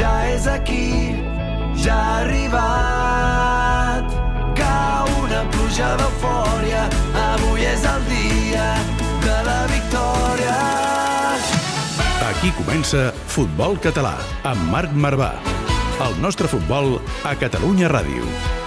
ja és aquí, ja ha arribat. Cau una pluja d'eufòria, avui és el dia de la victòria. Aquí comença Futbol Català amb Marc Marvà. El nostre futbol a Catalunya Ràdio.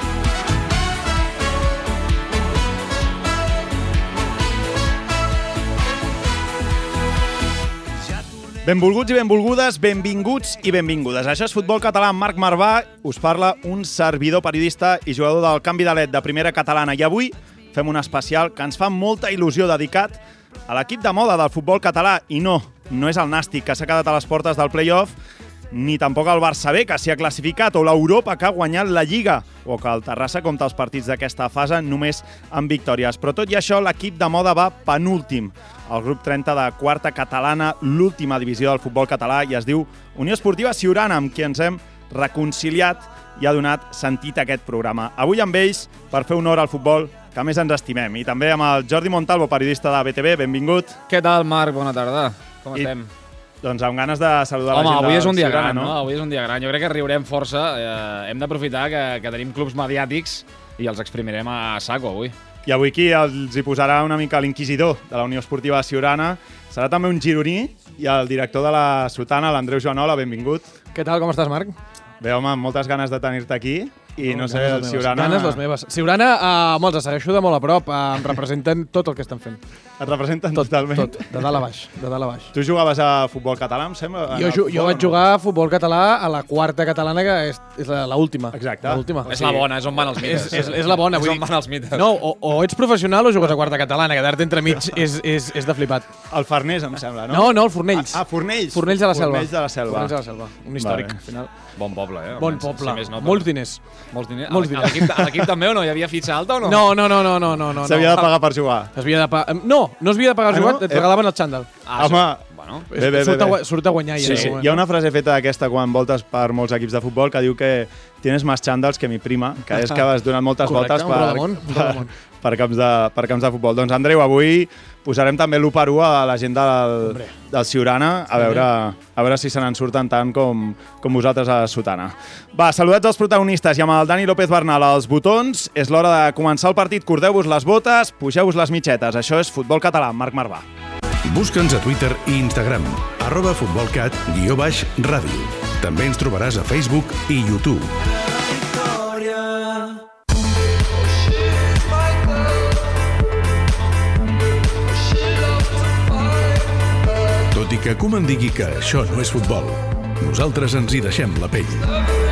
Benvolguts i benvolgudes, benvinguts i benvingudes. Això és Futbol Català amb Marc Marvà. Us parla un servidor periodista i jugador del canvi de led de primera catalana. I avui fem un especial que ens fa molta il·lusió dedicat a l'equip de moda del futbol català. I no, no és el Nàstic, que s'ha quedat a les portes del play-off, ni tampoc el Barça B, que s'hi ha classificat, o l'Europa, que ha guanyat la Lliga, o que el Terrassa compta els partits d'aquesta fase només amb victòries. Però tot i això, l'equip de moda va penúltim al grup 30 de quarta catalana, l'última divisió del futbol català, i es diu Unió Esportiva Siurana, amb qui ens hem reconciliat i ha donat sentit a aquest programa. Avui amb ells, per fer honor al futbol que més ens estimem, i també amb el Jordi Montalvo, periodista de BTV, benvingut. Què tal, Marc? Bona tarda. Com I- estem? Doncs amb ganes de saludar Home, la gent avui del és un dia gran, no? Avui és un dia gran. Jo crec que riurem força. Eh, hem d'aprofitar que, que tenim clubs mediàtics i els exprimirem a saco avui. I avui qui els hi posarà una mica l'inquisidor de la Unió Esportiva Siurana serà també un gironí i el director de la Sotana, l'Andreu Joanola, benvingut. Què tal, com estàs, Marc? Bé, home, amb moltes ganes de tenir-te aquí i no, sé, ganes el les meves. Siurana... Ganes les meves. Siurana, uh, home, els segueixo de molt a prop. Uh, em representen tot el que estan fent. Et representen Tot, totalment. tot, de dalt a baix, de dalt a baix. Tu jugaves a futbol català, em sembla? Jo, ju- jo o vaig no? jugar a futbol català a la quarta catalana, que és, és la, la última. Exacte. La última. És la bona, és on van els mites. És, és, és la bona. És on van els mites. no, o, o ets professional o jugues a quarta catalana, quedar-te entremig és, és, és de flipat. El Farners, em sembla, no? No, no, el Fornells. Ah, ah, Fornells. Fornells de la Selva. Fornells de la Selva. Fornells de la Selva. Un històric, Vale. al final. Bon poble, eh? Bon almenys, poble. Si més no, Molts diners. Molts diners. Molts A diners. l'equip- A l'equip també o no? Hi havia fitxa alta o no? No, no, no, no, no, no. no S'havia de pagar per jugar. S'havia de pagar... No, no s'havia de pagar Ah, el no? et regalaven el xandall. Ah, Home, Bueno, Bé, bé, bé, surt, a, bé. surt a guanyar. Sí, ja, sí. Hi ha una frase feta d'aquesta quan voltes per molts equips de futbol que diu que tienes más xandals que mi prima, que és que has donat moltes Correcte, voltes per, per, rodamón. Per, camps de, per camps de futbol. Doncs Andreu, avui posarem també l'1 per 1 a la gent del, Hombre. del Siurana a veure, a veure si se n'en surten tant com, com vosaltres a Sotana. Va, saludats els protagonistes i amb el Dani López Bernal als botons. És l'hora de començar el partit. Cordeu-vos les botes, pugeu-vos les mitxetes. Això és Futbol Català, Marc Marvà. Busca'ns a Twitter i Instagram, arroba futbolcat, guió baix, ràdio. També ens trobaràs a Facebook i YouTube. I que Koeman digui que això no és futbol, nosaltres ens hi deixem la pell.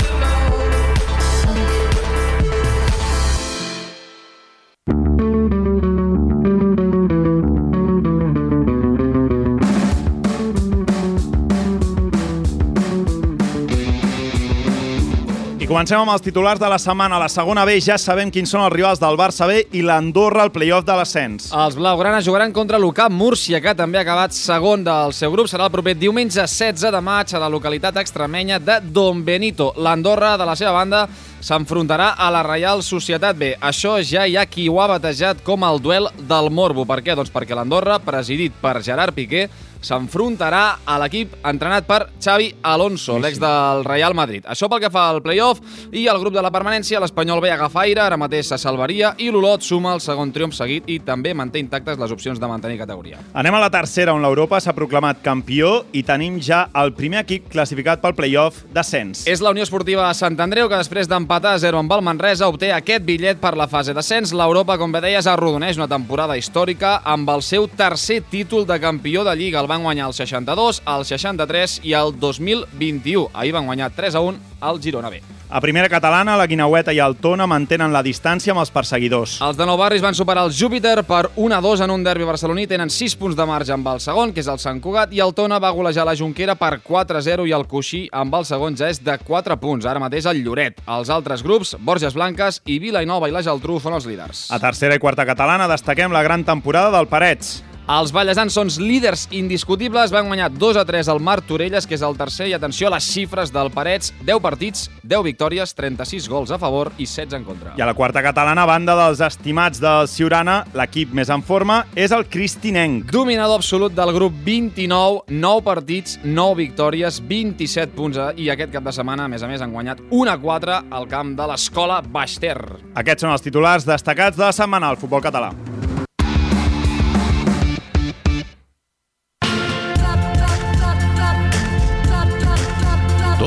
Comencem amb els titulars de la setmana. A la segona B ja sabem quins són els rivals del Barça B i l'Andorra al play-off de l'ascens. Els blaugranes jugaran contra l'UCAP Múrcia, que també ha acabat segon del seu grup. Serà el proper diumenge 16 de maig a la localitat extremenya de Don Benito. L'Andorra, de la seva banda, s'enfrontarà a la Reial Societat B. Això ja hi ha qui ho ha batejat com el duel del Morbo. Per què? Doncs perquè l'Andorra, presidit per Gerard Piqué, s'enfrontarà a l'equip entrenat per Xavi Alonso, l'ex del Real Madrid. Això pel que fa al playoff i al grup de la permanència, l'Espanyol B agafa aire, ara mateix se salvaria i l'Olot suma el segon triomf seguit i també manté intactes les opcions de mantenir categoria. Anem a la tercera, on l'Europa s'ha proclamat campió i tenim ja el primer equip classificat pel play-off d'ascens. És la Unió Esportiva Sant Andreu que després d'empatar a 0 amb el Manresa obté aquest bitllet per la fase d'ascens. L'Europa, com bé deies, arrodoneix una temporada històrica amb el seu tercer títol de campió de Lliga. El van guanyar el 62, el 63 i el 2021. Ahir van guanyar 3 a 1 al Girona B. A primera catalana, la Guinaueta i el Tona mantenen la distància amb els perseguidors. Els de Nou Barris van superar el Júpiter per 1 a 2 en un derbi barceloní. Tenen 6 punts de marge amb el segon, que és el Sant Cugat, i el Tona va golejar la Junquera per 4 a 0 i el Coixí amb el segon ja és de 4 punts. Ara mateix el Lloret. Els altres grups, Borges Blanques i Vilanova i la Geltrú són els líders. A tercera i quarta catalana destaquem la gran temporada del Parets. Els ballesans són líders indiscutibles, van guanyar 2 a 3 al Mar Torelles, que és el tercer, i atenció a les xifres del Parets, 10 partits, 10 victòries, 36 gols a favor i 16 en contra. I a la quarta catalana, a banda dels estimats del Ciurana, l'equip més en forma és el Cristinenc. Dominador absolut del grup 29, 9 partits, 9 victòries, 27 punts i aquest cap de setmana, a més a més, han guanyat 1 a 4 al camp de l'escola Baix-Ter. Aquests són els titulars destacats de la setmana al futbol català.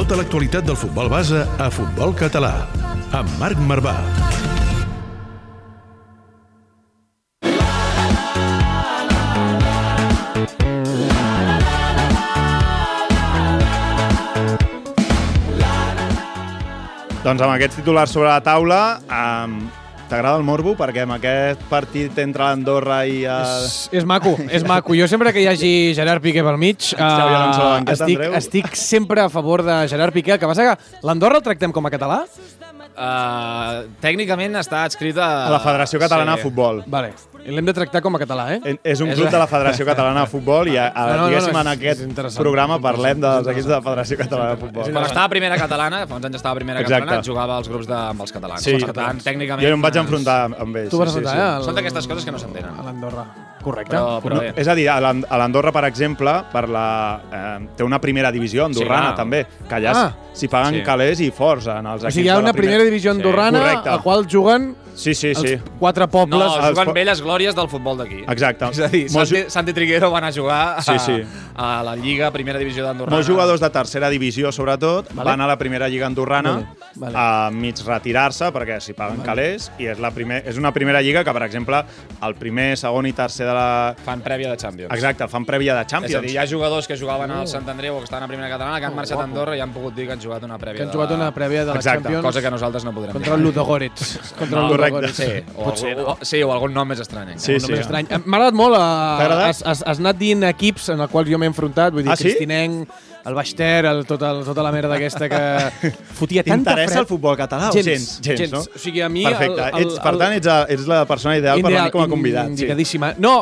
Tota l'actualitat del futbol base a Futbol Català, amb Marc Marvà. Doncs amb aquests titulars sobre la taula, um, t'agrada el morbo? Perquè amb aquest partit entre l'Andorra i... El... És, és maco, és maco. Jo sempre que hi hagi Gerard Piqué pel mig, uh, banqueta, estic, Andreu. estic sempre a favor de Gerard Piqué. El que passa que l'Andorra el tractem com a català? Uh, tècnicament està adscrit a... A la Federació Catalana de Futbol. Vale. L'hem de tractar com a català, eh? En- És un club de la Federació Catalana de Futbol i a, a, No, no, no, diguéssim no, en és- aquest és programa parlem dels És equips de la Federació Catalana de Futbol. Quan estava a primera catalana, fa uns anys estava a primera Exacte. catalana, jugava als grups de, amb els catalans. Sí. per tant, tècnicament... Jo em vaig enfrontar amb ells. Tu vas enfrontar, eh? al- Són d'aquestes coses que no s'entenen. A l'Andorra. Correcte. Però, però bé. És a dir, a l'An- a l'Andorra, per exemple, per la, eh, té una primera divisió andorrana, Sí, clar. també, que allà Ah. s'hi paguen Sí. calés i forts en els O equips sigui, hi ha una primera divisió Sí, andorrana correcte. a la qual juguen Sí, sí, sí. els quatre No, pobles. els juguen po- velles glòries del futbol d'aquí. Exacte. És a dir, Molts, Santi, Santi Triguero va anar a jugar a, Sí, sí. a la Lliga Primera Divisió d'Andorra. molts jugadors de tercera divisió, sobretot, Vale. van a la primera lliga andorrana Vale, vale. a mig retirar-se perquè s'hi paguen calés i és, la primer, és una primera lliga que, per exemple, el primer, segon i tercer de la... Fan prèvia de Champions. Exacte, fan prèvia de És a Champions. dir, hi ha jugadors que jugaven al Sant Andreu o que estaven a primera catalana que han marxat a Andorra i han pogut dir que han jugat una prèvia que han de jugat la- una prèvia de la Exacte, Champions Cosa que nosaltres no podrem contra el dir. Ludogorets. Contra No, el correcte. Ludogorets. Sí, o, Potser, algú, no? o, sí, o algun nom més estrany. encara. Sí, sí. nom estrany. M'ha agradat molt. T'ha agradat? has, has, has anat dient equips en els quals jo m'he enfrontat. Vull dir, Ah, sí? Cristinenc, el Baix-Ter, el, tot el, tota la merda aquesta que fotia tanta T'interessa fred. el futbol català? o Gens, gens, gens, no? O sigui, a mi... Perfecte. El, el, ets, per tant, ets, a- ets la persona ideal per venir com a convidat. Sí. Indicadíssima. No,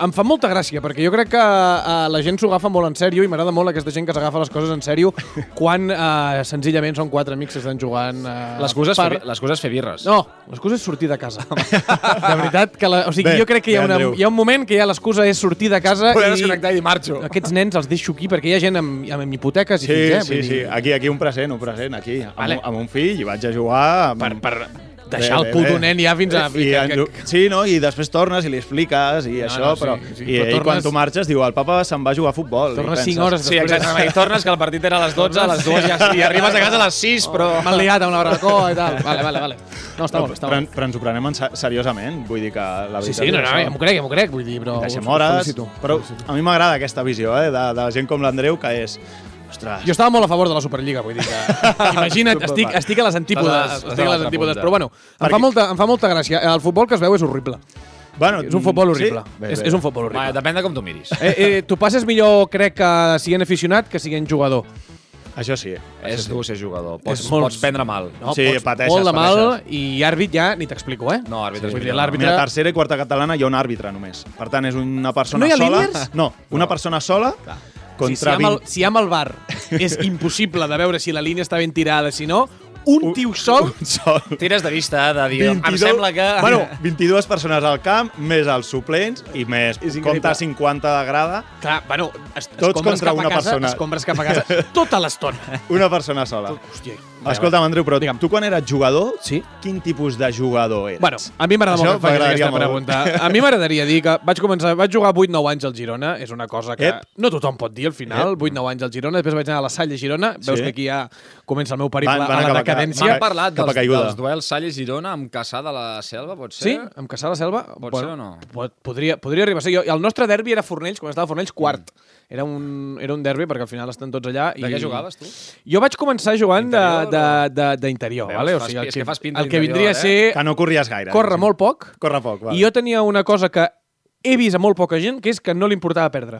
em fa molta gràcia, perquè jo crec que uh, la gent s'ho agafa molt en sèrio i m'agrada molt aquesta gent que s'agafa les coses en sèrio quan uh, senzillament són quatre amics que estan jugant... Uh, L'excusa és, fer, l'excusa és fer birres. No, l'excusa és sortir de casa. de veritat, que la, o sigui, Bé, jo crec que hi ha, bé, una, Andreu. hi ha un moment que ja l'excusa és sortir de casa Poder i desconnectar i marxo. aquests nens els deixo aquí perquè hi ha gent amb, amb hipoteques i Sí, fills, eh? sí, sí. dir, Aquí, aquí un present, un present, aquí. Amb, Vale. un, amb un fill i vaig a jugar... Amb... Per, per deixar el puto nen ja fins a... I, que- en, que- sí, no? I després tornes i li expliques i això, no, sí, però... sí, I, però i quan tornes- tu marxes diu, el papa se'n va a jugar a futbol. Tornes penses, 5 hores Sí, exactament. I tornes que el partit era a les 12, a les 2 i, i arribes a casa a les 6, però... M'han liat a una barbacoa i tal. Vale, vale, vale. No, està molt, bé, està Però, molt. bé. però ens ho prenem en se- seriosament, vull dir que la Sí, veritat sí, no, és no, això. ja m'ho crec, ja m'ho crec, vull dir, però... Deixem hores, però a mi m'agrada aquesta visió eh, de, de gent com l'Andreu, que és... Ostres, Jo estava molt a favor de la Superliga, vull dir que... Imagina't, estic, estic a les antípodes, estic a les antípodes, però bueno, em fa, molta, em fa molta gràcia. El futbol que es veu és horrible. bueno, És un futbol horrible. Sí? Bé, és, bé. és un futbol horrible. Va, depèn de com tu miris. Eh, eh, tu passes millor, crec, que siguent aficionat que siguent jugador. Això sí. És dur ser jugador. Pots, És molt- pots prendre mal. No? Sí, Pots- pateixes, Molt de mal pateixes. i àrbit ja ni t'explico, eh? No, àrbitre és Vull dir, millor. l'àrbitre... Mira, tercera i quarta catalana hi ha un àrbitre només. Per tant, és una persona No hi ha sola. líders? No, una persona sola si, si, contra amb el, 20... si amb el bar és impossible de veure si la línia està ben tirada, si no, un tio sol... Un sol. Tires de vista, de dir... Em sembla que... Bueno, 22 persones al camp, més els suplents i més compta 50 de grada, Clar, bueno, es, Tots contra cap a una casa, persona. Escombres cap a casa tota l'estona. una persona sola. Hòstia. Escolta'm, Andreu, però Digue'm. tu quan eres jugador, Sí? quin tipus de jugador eres? Bueno, a mi m'agrada molt que em facis m'agradaria aquesta molt. pregunta. A mi m'agradaria dir que vaig començar, vaig jugar 8-9 anys al Girona, és una cosa que Ep. no tothom pot dir al final, 8-9 anys al Girona, després vaig anar a la Salle Girona, veus Sí. que aquí ja comença el meu periple Van- van a la decadència. M'han parlat dels, dels duels Salle-Girona amb Caçà de la Selva, pot ser? Sí? Amb Caçà la Selva? Pot ser o no? Pot, podria, podria arribar a ser. Jo, el nostre derbi era Fornells, quan estava Fornells, quart. Era un, era un derbi perquè al final estan tots allà. De i... què jugaves, tu? Jo vaig començar jugant Interior d'interior, vale? o sigui, el que, que fas pinta el que vindria a eh? ser Que no corries gaire. córrer molt poc, Corre poc, va. i jo tenia una cosa que he vist a molt poca gent, que és que no li importava perdre.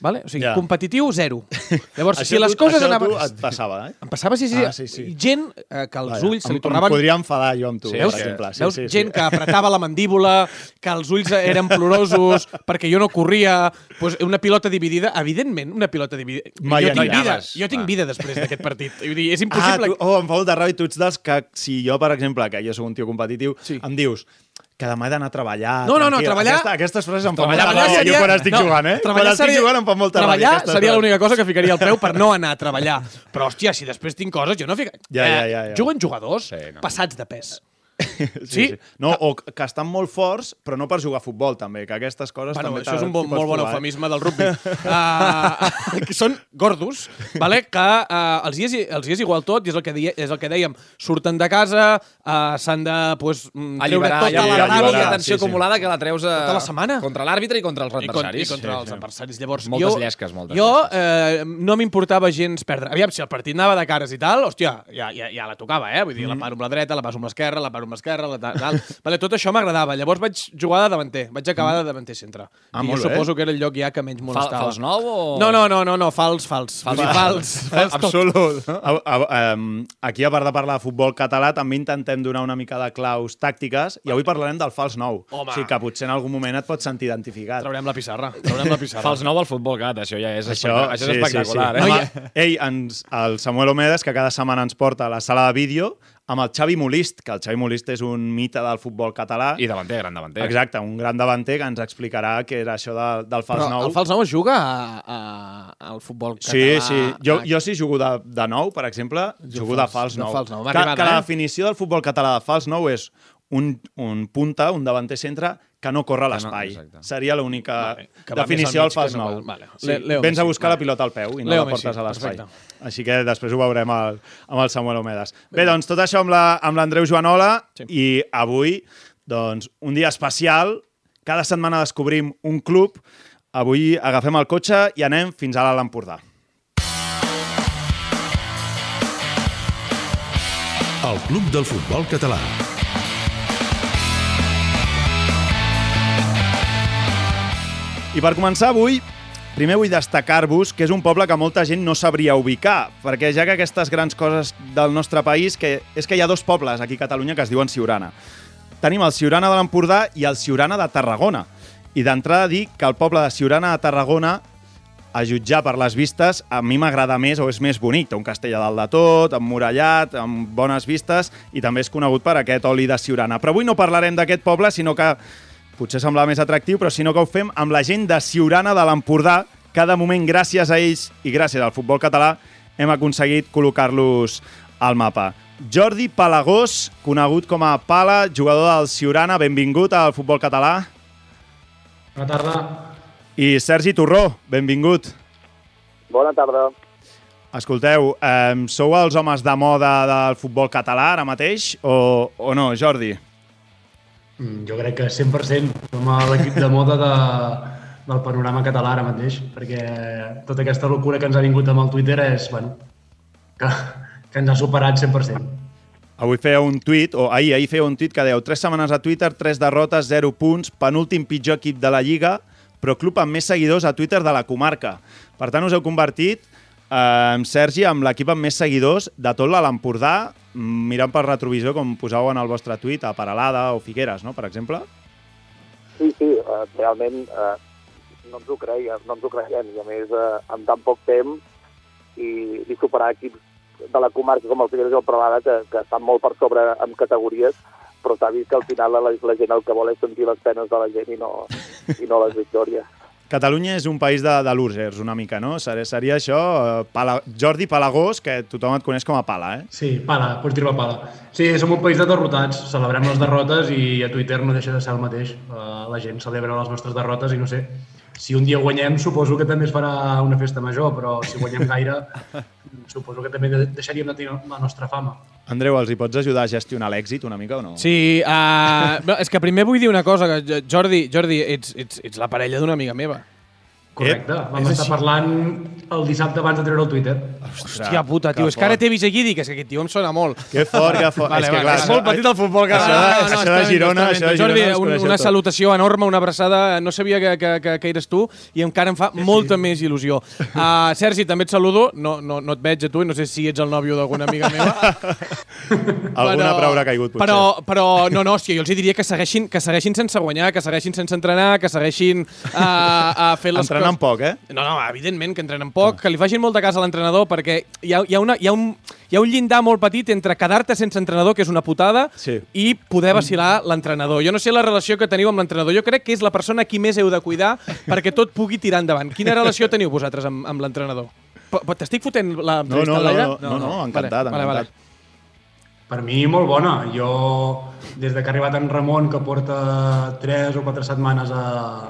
Vale? O sigui, Ja. competitiu, zero. Llavors, si les coses això anaven... tu et passava, eh? Em passava, sí, sí. Ah, sí, sí. Gent eh, que els Vaja, ulls se li tornaven... Em podria enfadar jo amb tu, Sí, per Veus, exemple. Sí, veus sí, sí. gent que apretava la mandíbula, que els ulls eren plorosos perquè jo no corria, pues una pilota dividida, evidentment, una pilota dividida. Mai jo tinc aniràs. vida, jo tinc vida després d'aquest partit. Vull dir, és Ah, impossible... tu, oh, em fa molta ràbia. Tu ets dels que, si jo, per exemple, que jo sóc un tio competitiu, Sí. em dius que demà he d'anar a treballar. No, no, no, tranquil. treballar- Aquesta, aquestes frases em fan Treballar, molta ràbia. seria... Jo quan estic jugant, eh? Quan treballar estic jugant em fa molta treballar ràbia. aquestes seria l'única cosa que ficaria el preu per no anar a treballar. Però, hòstia, si després tinc coses, jo no fico... Ja, ja, ja, ja. Juguen jugadors Sí, no. passats de pes. Sí, Sí? sí. No, o que estan molt forts, però no per jugar a futbol, també, que aquestes coses Bueno, també això és un bon, molt bon eh? eufemisme del rugby. uh, que són gordos, vale? que uh, els, hi és, els hi és igual tot, i és el que, deia, és el que dèiem. Surten de casa, uh, s'han de pues, mm, treure Alliberar, tota ja, ràbia alliberar, la tensió sí, sí. acumulada que la treus a, Tota la setmana. contra l'àrbitre i contra els i, contra, i adversaris. contra Sí, els sí. adversaris. Llavors, Moltes jo, llesques, moltes jo llesques. eh, no m'importava gens perdre. Aviam, si el partit anava de cares i tal, hòstia, ja, ja, ja la tocava, eh? Vull dir, Mm. la paro amb la dreta, la passo amb l'esquerra, la paro amb l'esquerra, la tal, tal. Vale, tot això m'agradava. Llavors vaig jugar de davanter, vaig acabar de davanter centre. Ah, I jo suposo que era el lloc ja que menys molestava. fals nou o...? No, no, no, no, no, fals, fals. Fals, fals, fals, fals. Absolut. A, a, um, aquí, a part de parlar de futbol català, també intentem donar una mica de claus tàctiques i avui parlarem del fals nou. Home. O sigui que potser en algun moment et pots sentir identificat. Traurem la pissarra, traurem la pissarra. Fals nou al futbol cat, això ja és, Això, això és espectacular. sí, sí. Eh? Ell, ens, el Samuel Omedes, que cada setmana ens porta a la sala de vídeo, amb el Xavi Molist, que el Xavi Molist és un mite del futbol català. I davanter, gran davanter. Exacte, un gran davanter que ens explicarà què era això de, del fals Però nou. el fals nou es juga a, a, al futbol català. Sí, sí. Jo, a- jo si jugo de, de nou, per exemple, jugo de fals- fals de nou. fals nou. Que, que la definició del futbol català de fals nou és un, un punta, un davanter centre, que no corre a no, l'espai. exacte. Seria l'única Vale, definició del al fals no nou. va- vale. Sí, Leo Vens a buscar vale. la pilota al peu i no Leo la portes Messi, a l'espai. Així que després ho veurem el, amb el Samuel Omedes. Bé, doncs tot això amb la- amb l'Andreu Joanola Sí. i avui, doncs, un dia especial. Cada setmana descobrim un club. Avui agafem el cotxe i anem fins a l'Alt Empordà. El Club del Futbol Català. I per començar avui, primer vull destacar-vos que és un poble que molta gent no sabria ubicar, perquè ja que aquestes grans coses del nostre país, que és que hi ha dos pobles aquí a Catalunya que es diuen Siurana. Tenim el Siurana de l'Empordà i el Siurana de Tarragona. I d'entrada dir que el poble de Siurana de Tarragona, a jutjar per les vistes, a mi m'agrada més o és més bonic. Té un castell a dalt de tot, emmurallat, amb bones vistes, i també és conegut per aquest oli de Siurana. Però avui no parlarem d'aquest poble, sinó que potser sembla més atractiu, però sinó que ho fem amb la gent de Siurana de l'Empordà, que de moment, gràcies a ells i gràcies al futbol català, hem aconseguit col·locar-los al mapa. Jordi Palagós, conegut com a Pala, jugador del Siurana, benvingut al futbol català. Bona tarda. I Sergi Torró, benvingut. Bona tarda. Escolteu, eh, sou els homes de moda del futbol català ara mateix o, o no, Jordi? Jo crec que 100% som l'equip de moda de, del panorama català ara mateix, perquè tota aquesta locura que ens ha vingut amb el Twitter és, bueno, que, que ens ha superat 100%. Avui feia un tuit, o ahir, ahir feia un tuit que deu 3 setmanes a Twitter, 3 derrotes, 0 punts, penúltim pitjor equip de la Lliga, però club amb més seguidors a Twitter de la comarca. Per tant, us heu convertit, eh, Sergi, amb l'equip amb més seguidors de tot l'Empordà, mm, mirant per retrovisió, com posau en el vostre tuit, a Paralada o Figueres, no?, per exemple. Sí, sí, eh, realment eh, no ens ho creiem, no ens ho creiem, i a més eh, en tan poc temps i, i superar equips de la comarca com el Figueres i el Prelada que, que estan molt per sobre en categories, però s'ha vist que al final la, la gent el que vol és sentir les penes de la gent i no, i no les victòries. Catalunya és un país de, de losers, una mica, no? Seria, seria això, eh, Pala, Jordi Palagós, que tothom et coneix com a Pala, eh? Sí, pala, pots dir-ho pala. Sí, som un país de derrotats, celebrem les derrotes i a Twitter no deixa de ser el mateix. Uh, la gent celebra les nostres derrotes i no sé, si un dia guanyem suposo que també es farà una festa major, però si guanyem gaire suposo que també de- deixaríem de tenir la nostra fama. Andreu, els hi pots ajudar a gestionar l'èxit una mica o no? Sí, uh, no, és que primer vull dir una cosa, que Jordi, Jordi ets, ets, ets la parella d'una amiga meva. Correcte. Vam estar parlant el dissabte abans de treure el Twitter. Hòstia puta, tio, que és que ara t'he vist aquí i dic, és que aquest tio em sona molt. Que fort, que fort. Vale, és que, clar, és molt petit el futbol Això de, català. això de Girona, això de Jordi, Girona us un, una tot. salutació enorme, una abraçada. No sabia que, que, que, que eres tu i encara em fa molta més il·lusió. Uh, Sergi, també et saludo. No, no, no et veig a tu i no sé si ets el nòvio d'alguna amiga meva. Alguna però, haurà caigut, potser. Però, però no, no, hòstia, jo els diria que segueixin, que segueixin sense guanyar, que segueixin sense entrenar, que segueixin uh, uh, fent les Entrenant coses... poc, eh? No, no, evidentment que entrenen poc, que li facin molta cas a l'entrenador perquè hi ha, hi, ha una, hi, ha un, hi ha un llindar molt petit entre quedar-te sense entrenador, que és una putada, Sí. i poder vacilar l'entrenador. Jo no sé la relació que teniu amb l'entrenador. Jo crec que és la persona a qui més heu de cuidar perquè tot pugui tirar endavant. Quina relació teniu vosaltres amb, amb l'entrenador? T'estic fotent la No, no, al no, l'aire? no, no, no, encantat, vale, vale, encantat. Per mi, molt bona. Jo, des de que ha arribat en Ramon, que porta 3 o 4 setmanes a,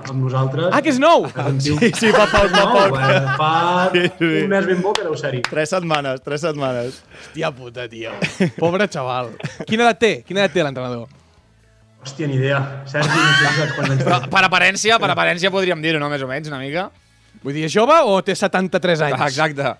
amb nosaltres... Ah, que és nou! Sí, sí, fa poc, fa poc. Eh, fa Sí, sí. un mes ben bo que deu ser-hi. Tres setmanes, tres setmanes. Hòstia puta, tio. Pobre xaval. Quina edat té? Quina edat té l'entrenador? Hòstia, ni idea. Sergi, no sé quants anys Però té. per aparència, per aparència podríem dir-ho, no? Més o menys, una mica. Vull dir, és jove o té 73 anys? Exacte.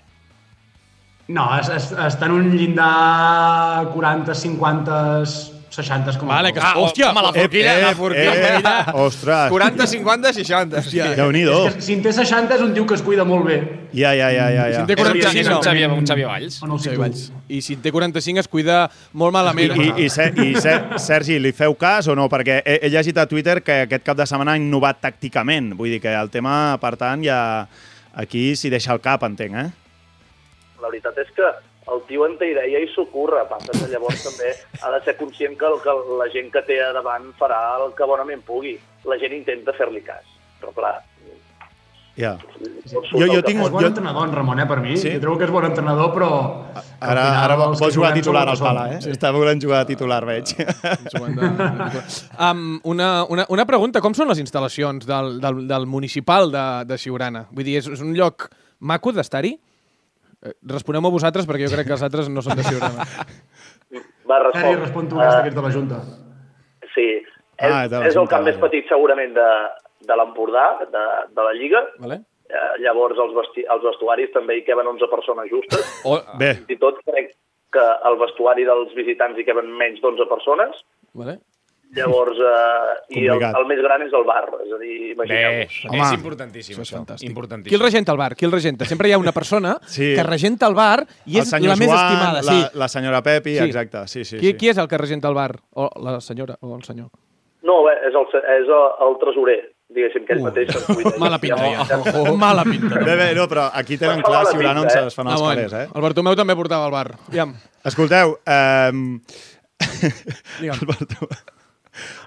No, es, es, està en un llindar 40, 50, 60 com Vale, que- Ah, Hòstia, home, la forquilla, la forquilla. eh, ostres. 40, 50, 60. Hòstia. Déu-n'hi-do. És que si en té 60 és un tio que es cuida molt bé. Ja, ja, ja, ja. Si ja. en té És un, 45, és un, no. Xavier, un Xavier Valls. O no ho sé. Valls. I si en té 45 es cuida molt I, malament. i, i, Ser- i Ser- Sergi, li feu cas o no? Perquè he, he llegit a Twitter que aquest cap de setmana ha innovat tàcticament. Vull dir que el tema, per tant, ja aquí s'hi deixa el cap, entenc, eh? La veritat és que el tio en té idea i s'ho curra. Passa que llavors també ha de ser conscient que, el, que la gent que té a davant farà el que bonament pugui. La gent intenta fer-li cas. Però clar, Ja. Jo- jo tinc. És bon Jo- entrenador, en Ramon, eh, per mi. Sí? Jo trobo que és bon entrenador, però... Ara, final ara vol, vol jugar titular al pala, eh? Sí. Està volent jugar titular, veig. Um, una, una, una pregunta, com són les instal·lacions del, del, del municipal de, de Siurana? Vull dir, és, és un lloc maco d'estar-hi? Eh, Responeu-me vosaltres, perquè jo crec que els altres no són de Siurana. Va, Sergi, respon. respon tu, uh, de la Junta. Sí, és, Ah, de la és el camp més petit segurament de, de l'Empordà, de, de la Lliga. vale? Eh, llavors els, vesti els vestuaris també hi queben 11 persones justes. O, Bé, Fins i tot crec que el vestuari dels visitants hi queben menys d'11 persones. vale? Llavors, eh, i el, Complicat. el més gran és el bar, és a dir, bé, imagineu-vos. Home, és importantíssim, Això és fantàstic. Qui Importantíssim. el regenta el bar? Qui el regenta? Sempre hi ha una persona Sí. que regenta el bar i el és la més estimada. la, sí. la senyora Pepi, Sí. exacte. Sí, sí, qui, sí. qui és el que regenta el bar? O la senyora o el senyor? No, bé, és el, és el, el tresorer, diguéssim, que ell mateix se'n cuida. Mala pinta, Ja, ja. Mala pinta. Bé, bé, no, però aquí tenen Fa clar mala si on pinta, eh? es fan Ah, els bueno. calés, eh? El Bartomeu també portava el bar. Aviam, Escolteu, um... digue'm.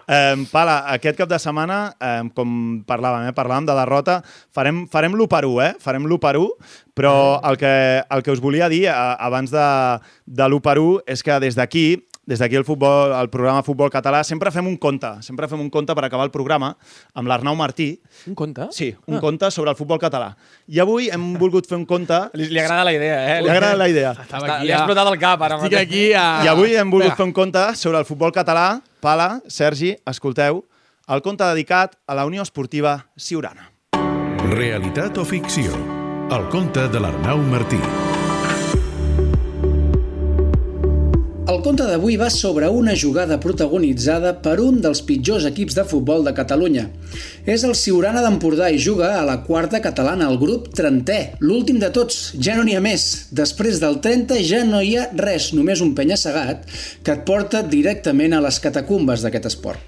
Um, Pala, aquest cap de setmana, um, com parlàvem, eh? parlàvem de derrota, farem, farem l'1 per 1, eh? Farem l'1 per 1, però el que, el que us volia dir eh, abans de, de l'1 per 1 és que des d'aquí, des d'aquí el, futbol, el programa Futbol Català, sempre fem un conte, sempre fem un conte per acabar el programa amb l'Arnau Martí. Un conte? Sí, un ah. conte sobre el futbol català. I avui hem volgut fer un conte... Li, li agrada la idea, eh? Li agrada la idea. Estava Està, aquí li ha explotat el cap ara Estic mateix. aquí a... I avui hem volgut Vinga. fer un conte sobre el futbol català. Pala, Sergi, escolteu, el conte dedicat a la Unió Esportiva Siurana. Realitat o ficció? El conte de l'Arnau Martí. El conte d'avui va sobre una jugada protagonitzada per un dels pitjors equips de futbol de Catalunya. És el Siurana d'Empordà i juga a la quarta catalana, al grup 30è, l'últim de tots, ja no n'hi ha més. Després del 30 ja no hi ha res, només un penya-segat que et porta directament a les catacumbes d'aquest esport.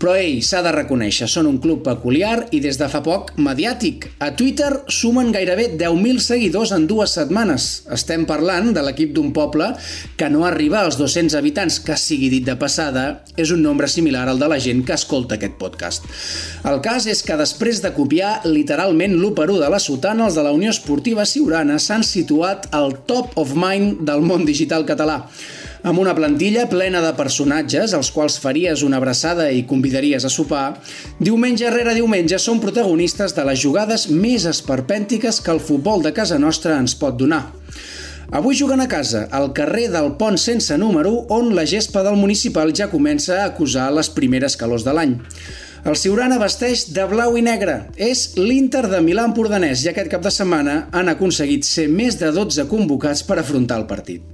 Però ei, s'ha de reconèixer, són un club peculiar i des de fa poc mediàtic. A Twitter sumen gairebé 10.000 seguidors en dues setmanes. Estem parlant de l'equip d'un poble que no arriba als 200 habitants, que sigui dit de passada, és un nombre similar al de la gent que escolta aquest podcast. El cas és que després de copiar literalment l'1 per 1 de la sotana, els de la Unió Esportiva Siurana s'han situat al top of mind del món digital català amb una plantilla plena de personatges als quals faries una abraçada i convidaries a sopar, diumenge rere diumenge són protagonistes de les jugades més esperpèntiques que el futbol de casa nostra ens pot donar. Avui juguen a casa, al carrer del Pont sense número, on la gespa del municipal ja comença a acusar les primeres calors de l'any. El Siurana vesteix de blau i negre. És l'Inter de Milà Empordanès i aquest cap de setmana han aconseguit ser més de 12 convocats per afrontar el partit.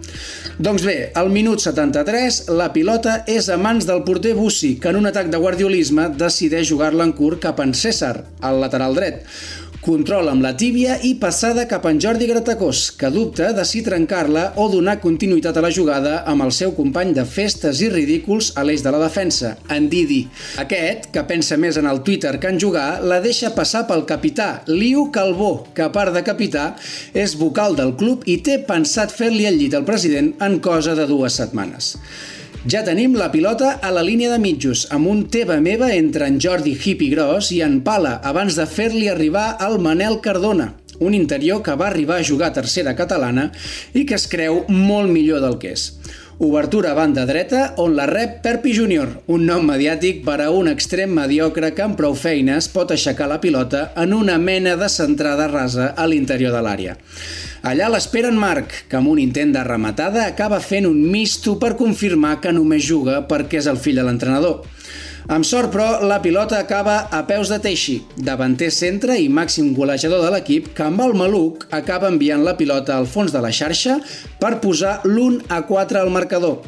Doncs bé, al minut 73, la pilota és a mans del porter Bussi, que en un atac de guardiolisme decideix jugar-la en curt cap en César, al lateral dret. Control amb la tíbia i passada cap en Jordi Gratacós, que dubta de si trencar-la o donar continuïtat a la jugada amb el seu company de festes i ridículs a l'eix de la defensa, en Didi. Aquest, que pensa més en el Twitter que en jugar, la deixa passar pel capità, Liu Calbó, que a part de capità és vocal del club i té pensat fer-li el llit al president en cosa de dues setmanes. Ja tenim la pilota a la línia de mitjos, amb un teva-meva entre en Jordi Hippie Gros i en Pala, abans de fer-li arribar al Manel Cardona, un interior que va arribar a jugar a tercera catalana i que es creu molt millor del que és. Obertura a banda dreta, on la rep Perpi Júnior, un nom mediàtic per a un extrem mediocre que amb prou feines pot aixecar la pilota en una mena de centrada rasa a l'interior de l'àrea. Allà l'espera en Marc, que amb un intent de rematada acaba fent un misto per confirmar que només juga perquè és el fill de l'entrenador. Amb sort, però, la pilota acaba a peus de Teixi, davanter centre i màxim golejador de l'equip, que amb el maluc acaba enviant la pilota al fons de la xarxa per posar l'1 a 4 al marcador.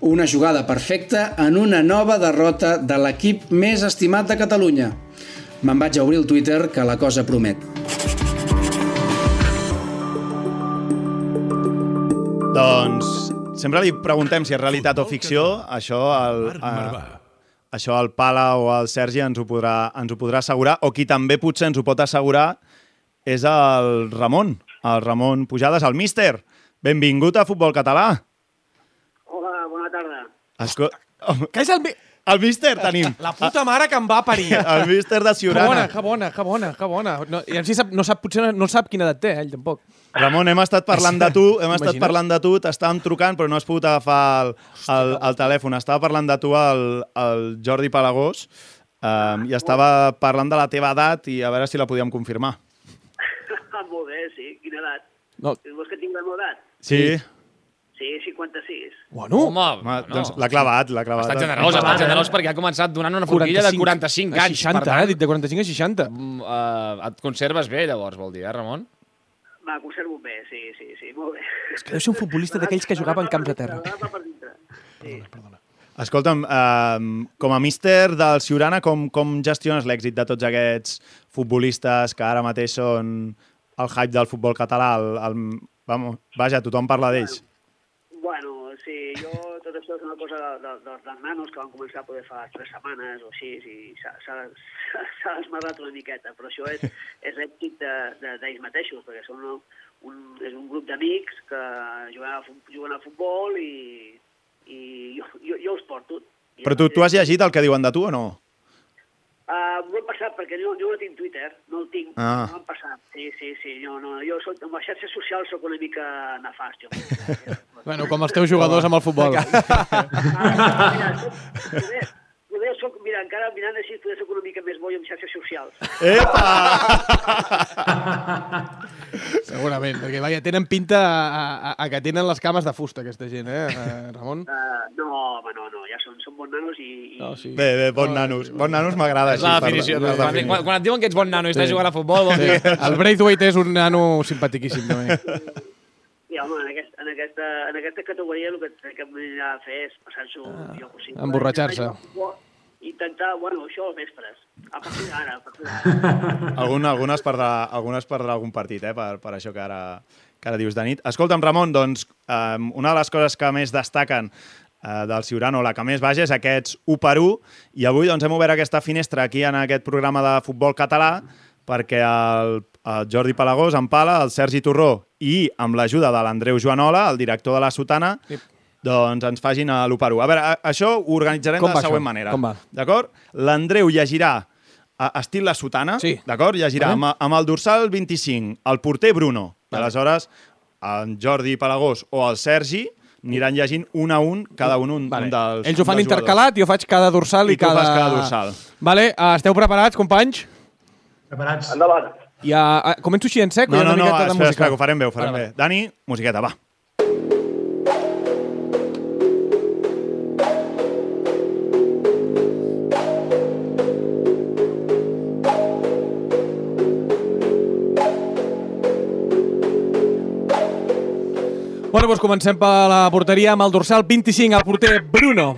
Una jugada perfecta en una nova derrota de l'equip més estimat de Catalunya. Me'n vaig a obrir el Twitter, que la cosa promet. Doncs sempre li preguntem si és realitat o ficció. Això el, Marvà. Això el Pala o el Sergi ens ho, podrà, ens ho podrà assegurar, o qui també potser ens ho pot assegurar és el Ramon, el Ramon Pujades, el míster. Benvingut a Futbol Català. Hola, bona tarda. Esco... Que és el... El míster tenim. La puta mare que em va parir. El míster de Que Ciurana. bona, que bona, que bona, que bona. No, I en si sap, no sap, potser no sap quina edat té, ell, tampoc. Ramon, hem estat parlant de tu, hem estat parlant de tu, t'estàvem trucant, però no has pogut agafar el, el, el telèfon. Estava parlant de tu el, el Jordi Palagós um, i estava parlant de la teva edat i a veure si la podíem confirmar. Molt bé, sí. Quina edat? No. Vols que tinc la meva edat? Sí? Sí, 56. Bueno, Home, Home, no. doncs l'ha clavat, l'ha clavat. Està generós, està generós perquè ha començat donant una forquilla de 45 a anys. 60, per tant, eh? Dit de 45 a 60. mm, eh, et conserves bé, llavors, vol dir, eh, Ramon? Va, conservo bé, sí, sí, sí, molt bé. És que deu ser un futbolista d'aquells que jugava en camps de terra. L'edat va per dintre. Sí. Escolta'm, um, com a míster del Ciurana, com, com gestiones l'èxit de tots aquests futbolistes que ara mateix són el hype del futbol català? El, el, vamos, vaja, tothom parla d'ells. Bueno, sí, jo tot això és una cosa de, de, dels, dels nanos que van començar a poder fa tres setmanes o així, i s'ha- desmarrat una miqueta, però això és, és l'èxit de- de- d'ells mateixos, perquè són un, un, és un grup d'amics que juguen a, juguen a futbol i, i jo, jo, jo els porto. Però tu, tu has llegit el que diuen de tu o no? Uh, m'ho he passat perquè jo, jo no tinc Twitter, no el tinc, Ah. m'ho han passat. Sí, sí, sí, no, no, jo soc, amb les xarxes socials sóc una mica nefast, jo. Bueno, com els teus jugadors amb el futbol. Ah, mira, soc, poder, poder soc, mira, encara mirant així, poder soc una mica més bo amb xarxes socials. Segurament, perquè vaja, tenen pinta a, a, a que tenen les cames de fusta, aquesta gent, eh, eh, Ramon? Uh, no, home, són, bons nanos i... i... No, sí. Bé, bé, bon nanos. Bon nanos m'agrada És la per- definició. per Quan, quan, quan et diuen que ets bon nano i estàs jugant a futbol, vol dir... El Braithwaite és un nano simpatiquíssim, també. I, home, en, aquest, en, aquesta, en aquesta categoria el que, el que m'he de fer és passar-s'ho Ah, emborratxar-se. Intentar a bueno, això als vespres. A partir d'ara, a partir d'ara. Algun, algunes perdrà, algunes perdrà algun partit, eh, per, per això que ara, que ara dius de nit. Escolta'm, Ramon, doncs, um, una de les coses que més destaquen del Ciurano, la que més vaja, és aquests 1 per 1, i avui doncs, hem obert aquesta finestra aquí en aquest programa de futbol català perquè el, el Jordi Palagós, en Pala, el Sergi Torró i amb l'ajuda de l'Andreu Joanola, el director de la Sotana, Sí. doncs ens facin a l'1 per 1. A veure, a- això ho organitzarem Com de la següent això? manera. Com va? D'acord? L'Andreu llegirà a estil la sotana, Sí. d'acord? Llegirà Vale. amb, amb el dorsal 25, el porter Bruno. Aleshores, en Jordi Palagós o el Sergi aniran llegint un a un, cada un, un, Vale. un dels Ells ho fan intercalat, jo faig cada dorsal i, I tu cada... fas cada dorsal. Vale, uh, esteu preparats, companys? Preparats? Endavant. Ja, uh, començo així en sec? No, no, no, espera, espera, que ho farem bé, ho farem Vale, bé. Dani, musiqueta, va. Doncs comencem per la porteria amb el dorsal 25, el porter Bruno.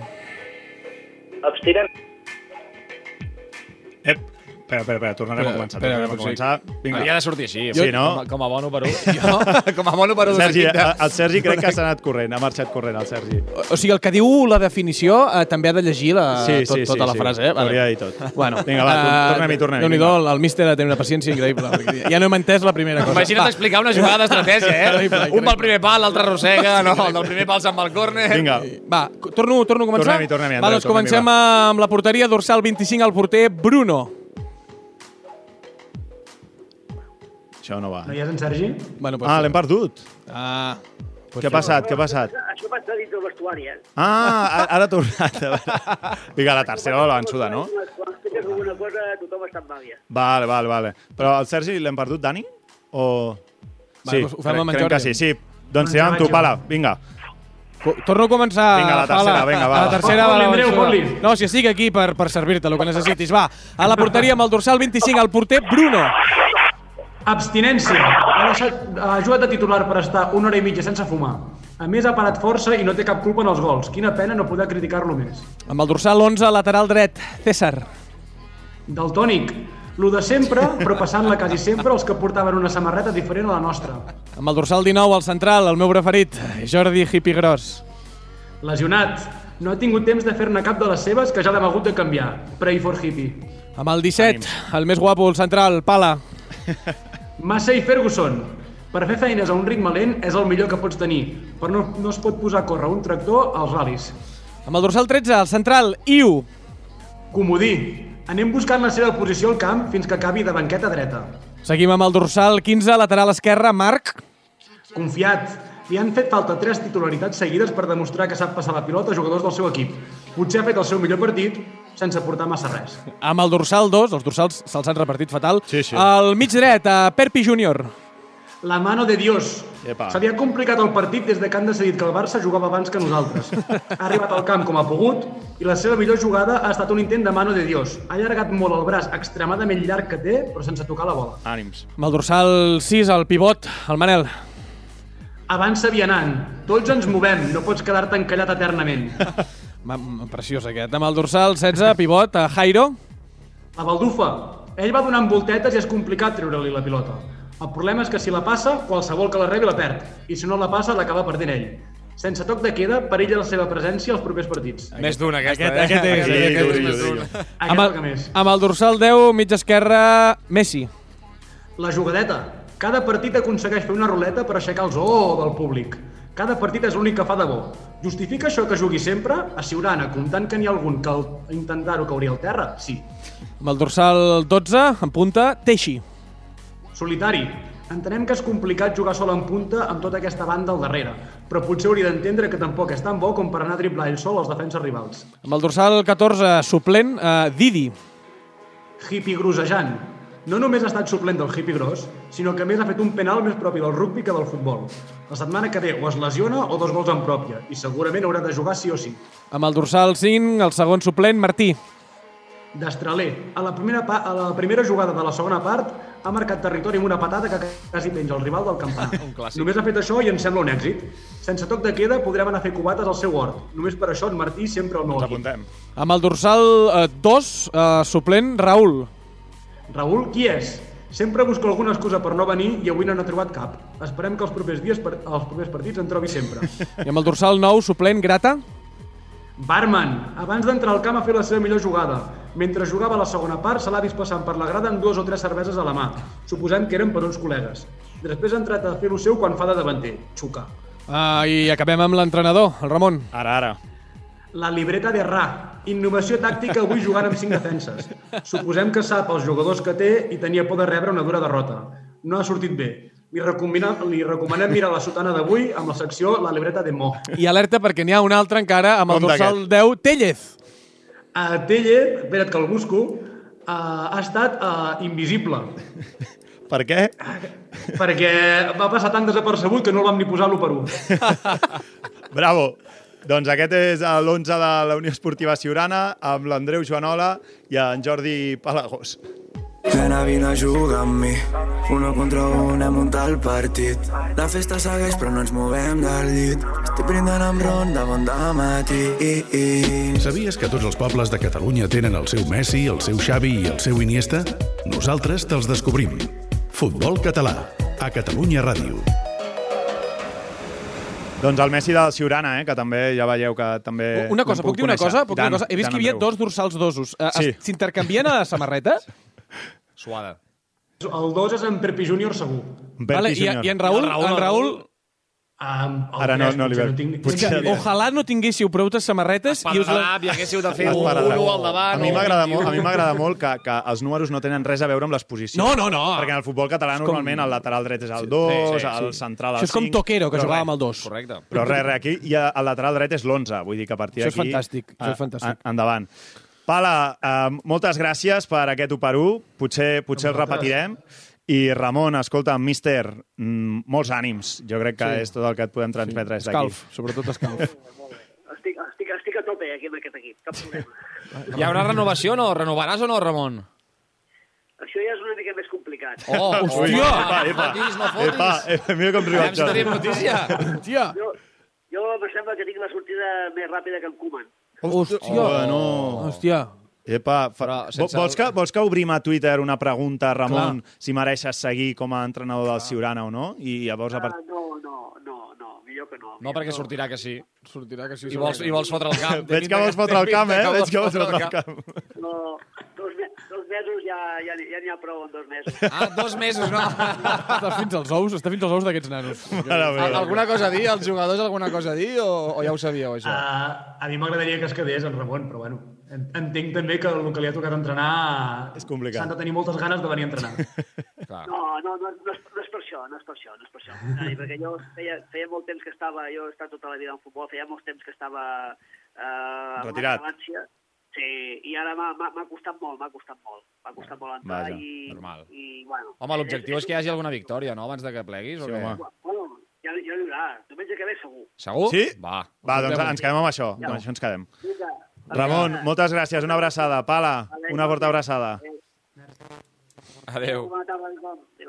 Espera, espera, espera, tornarem Espera, a començar. espera, tornarem a començar. Vinga. Havia de sortir així. Sí, no? Com a, com a bono per un. com a bono per un. Sergi, de- el Sergi crec que s'ha anat corrent, ha marxat corrent el Sergi. O, o sigui, el que diu la definició eh, també ha de llegir la, Sí, tot, sí, tota sí, la sí. frase. Eh? Hauria de dir tot. Bueno, Vinga, va, eh, tornem-hi, tornem-hi, Déu-n'hi-do, vinga. el, el míster ha de tenir una paciència increïble. ja no hem entès la primera cosa. Imagina't explicar una jugada d'estratègia, eh? Increïble, Un pel primer pal, l'altre arrossega, no, el del primer pal se'n va al córner. Vinga, Va, torno, torno a començar? Tornem-hi, tornem-hi, Va, doncs comencem tornem-hi, amb la porteria dorsal 25, el porter Bruno. Això no va. No hi és en Sergi? Bueno, Ah, l'hem perdut. Ah, Què ha passat? Què ha passat? Això va estar dins del vestuari, eh? Ah, ara ha tornat. Vinga, la tercera la vençuda, no? Quan expliques alguna cosa, tothom està en. Vale, vale, vale. Però el Sergi l'hem perdut, Dani? O... Va, doncs ho fem amb en crec que Jordi. sí, sí. Doncs tirem amb tu, pala. Vinga. Torno a començar. Vinga, la tercera, vinga, va. La tercera va. No, si estic aquí per, per servir-te, el que necessitis. Va, a la porteria amb el dorsal 25, el porter Bruno. Abstinència. Ha, deixat, ha jugat de titular per estar una hora i mitja sense fumar. A més, ha parat força i no té cap culpa en els gols. Quina pena no poder criticar-lo més. Amb el dorsal 11, lateral dret, César. Del tònic. Lo de sempre, però passant-la quasi sempre els que portaven una samarreta diferent a la nostra. Amb el dorsal 19, el central, el meu preferit, Jordi Hippie Gros. Lesionat. No ha tingut temps de fer-ne cap de les seves que ja l'hem hagut de canviar. Pray for hippie. Amb el 17, el més guapo, el central, Pala. Massey Ferguson. Per fer feines a un ritme lent és el millor que pots tenir, però no, no es pot posar a córrer un tractor als ral·lis. Amb el dorsal 13, el central, Iu. Comodí. Anem buscant la seva posició al camp fins que acabi de banqueta dreta. Seguim amb el dorsal 15, lateral esquerre, Marc. Confiat. Li han fet falta tres titularitats seguides per demostrar que sap passar la pilota a jugadors del seu equip. Potser ha fet el seu millor partit sense portar massa res. Amb el dorsal 2, els dorsals se'ls han repartit fatal. Sí, sí. El mig dret, a Perpi Júnior. La mano de Dios. Ha complicat el partit des de que han decidit que el Barça jugava abans que nosaltres. Ha arribat al camp com ha pogut i la seva millor jugada ha estat un intent de mano de Dios. Ha allargat molt el braç extremadament llarg que té, però sense tocar la bola. Ànims. Amb el dorsal 6, el pivot, el Manel. Avança vianant. Tots ens movem, no pots quedar-te encallat eternament. Preciós aquest. Amb el dorsal 16, pivot, a Jairo. La baldufa. Ell va donant voltetes i és complicat treure-li la pilota. El problema és que si la passa, qualsevol que la rebi la perd. I si no la passa, l'acaba perdent ell. Sense toc de queda, perilla la seva presència als propers partits. Més d'una, aquesta, Aquest- eh? aquest és, Sí, aquest és duri, més. Aquest Amb el amb el dorsal 10, mig esquerre, Messi. La jugadeta. Cada partit aconsegueix fer una ruleta per aixecar els oh del públic. Cada partit és l'únic que fa de bo. Justifica això que jugui sempre? A Siurana, comptant que n'hi ha algun que intentar-ho cauria al terra? Sí. Amb el dorsal 12, en punta, Teixi. Solitari. Entenem que és complicat jugar sol en punta amb tota aquesta banda al darrere, però potser hauria d'entendre que tampoc és tan bo com per anar a driblar ell sol als defenses rivals. Amb el dorsal 14, suplent, eh, Didi. Hippie grosejant. No només ha estat suplent del hippie gros, sinó que més ha fet un penal més propi del rugby que del futbol. La setmana que ve o es lesiona o dos gols en pròpia, i segurament haurà de jugar sí o sí. Amb el dorsal 5, el segon suplent, Martí. Destraler. A la, primera pa a la primera jugada de la segona part ha marcat territori amb una patada que quasi penja el rival del campanar. Només ha fet això i ens sembla un èxit. Sense toc de queda podrem anar a fer cubates al seu hort. Només per això en Martí sempre el meu Ens equip. apuntem. Amb el dorsal 2, eh, suplent, Raül. Raül, qui és? Sempre busco alguna excusa per no venir i avui no n'ha trobat cap. Esperem que els propers dies, per, els propers partits en trobi sempre. I amb el dorsal 9, suplent, Grata. Barman, abans d'entrar al camp ha fet la seva millor jugada. Mentre jugava a la segona part, se l'ha vist passant per la grada amb dues o tres cerveses a la mà. Suposem que eren per uns col·legues. Després ha entrat a fer lo seu quan fa de davanter. Xuca. Uh, I acabem amb l'entrenador, el Ramon. Ara, ara. La libreta de Ra. Innovació tàctica avui jugant amb cinc defenses. Suposem que sap els jugadors que té i tenia por de rebre una dura derrota. No ha sortit bé. Li, recomanem, li recomanem mirar la sotana d'avui amb la secció La libreta de Mo. I alerta perquè n'hi ha un altre encara amb el dorsal 10, Tellez. A Telle, espera't que el busco, uh, ha estat uh, invisible. Per què? perquè va passar tan desapercebut que no el vam ni posar l'1 per 1. Bravo. Doncs aquest és l'11 de la Unió Esportiva Siurana amb l'Andreu Joanola i en Jordi Palagós. Nena, vine a jugar amb mi. Uno contra un, hem muntat el partit. La festa segueix, però no ens movem del llit. Estic brindant amb ron de bon matí. Sabies que tots els pobles de Catalunya tenen el seu Messi, el seu Xavi i el seu Iniesta? Nosaltres te'ls descobrim. Futbol català, a Catalunya Ràdio. Doncs el Messi del Ciurana, eh, que també ja veieu que també... Una cosa, l'hem puc dir una conèixer. cosa? Puc dir una Tant, cosa? He vist tant, que hi havia dos dorsals dosos. Eh, Sí. S'intercanvien a la samarreta? Suada. El 2 és en Perpi Júnior segur. Vale, i, Júnior. I en Raül? El Raül, en Raül... Um, el Ara no- no li potser veig. tinc- Potser- tinc idea. Ojalà no tinguéssiu prou samarretes i us la... Esparadrap, i haguéssiu de fer un. 1 al davant. A mi m'agrada 21. molt, a mi m'agrada molt que, que els números no tenen res a veure amb les posicions. No, no, no. Perquè en el futbol català com- normalment el lateral dret és el 2, sí, sí, el sí. central el Això és com 5, Toquero, que jugava amb el 2. Correcte. Però res, res, aquí i el lateral dret és l'11, vull dir que a partir Això és d'aquí... fantàstic, això és fantàstic. a- Endavant. Pala, eh, moltes gràcies per aquest 1 per 1. Potser, potser el repetirem. I Ramon, escolta, míster, mm, molts ànims. Jo crec que Sí. és tot el que et podem transmetre des d'aquí. Escalf, sobretot escalf. Estic, estic, estic a tope aquí amb aquest equip, cap problema. Hi haurà renovació o no? Renovaràs o no, Ramon? Això ja és una mica més complicat. Oh, Ui, hòstia! epa, epa, Fotis, no epa, fotis. epa, mira com riu Aviam el tenim Jordi. notícia. Hòstia! Jo, jo em sembla que tinc la sortida més ràpida que en Koeman. Hòstia! Bueno. Hòstia! Epa, fa... Sense vols, que, vols que obrim a Twitter una pregunta, Ramon, Clar. si mereixes seguir com a entrenador del Ciurana o no? I llavors... A Ah, part... no, no, no, no, millor que no. No, perquè sortirà que sí. Sortirà que sí. I vols, i vols fotre el camp. Veig que vols fotre el camp, eh? Veig que vols fotre el camp. No, dos, me dos mesos ja ja ja n'hi ha prou en dos mesos. Ah, dos mesos, no. Està fins als ous, està fins als ous d'aquests nanos. Mare. Alguna cosa a dir? Els jugadors alguna cosa a dir o, o ja ho sabíeu, això? Uh, a mi m'agradaria que es quedés en Ramon, però bueno, en- entenc també que el que li ha tocat entrenar... És complicat. S'han de tenir moltes ganes de venir a entrenar. Clar. No, no, no, no, és, no és per això, no és per això, no és per això. Ai, perquè jo feia, feia molt temps que estava, jo he estat tota la vida en futbol, feia molt temps que estava eh, Retirat. Sí, i ara m'ha costat molt, m'ha costat molt. M'ha costat molt entrar Vaja, i, normal. i, bueno... Home, l'objectiu és que hi hagi alguna victòria, no?, abans de que pleguis, o Sí, què? home. Bueno, ja, ja n'hi haurà. Diumenge que ve segur. Segur? Sí? Va. Va, doncs ens quedem amb això. Amb això ens quedem. Vinga. Ramon, moltes gràcies. Una abraçada. Pala, una forta abraçada. Adéu.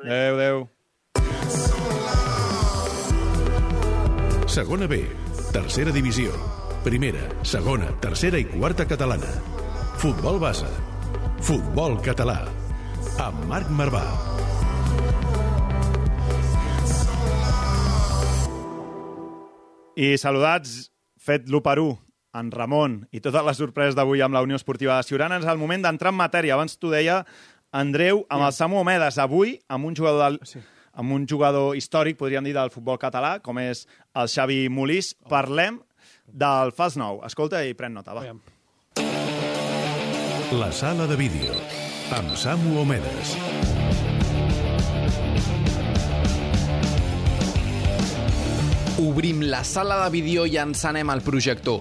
Adéu, adéu. Segona B, tercera divisió. Primera, segona, tercera i quarta catalana. Futbol base. Futbol català. Amb Marc Marvà. I saludats, fet l'1 per 1 en Ramon i totes les sorpreses d'avui amb la Unió Esportiva de Ciurana. És el moment d'entrar en matèria. Abans t'ho deia, Andreu, amb el Samu Omedes, avui, amb un jugador del, sí. amb un jugador històric, podríem dir, del futbol català, com és el Xavi Molís. Parlem del fals nou. Escolta i pren nota, va. Aviam. La sala de vídeo. Amb Samu Omedes. Obrim la sala de vídeo i encenem el projector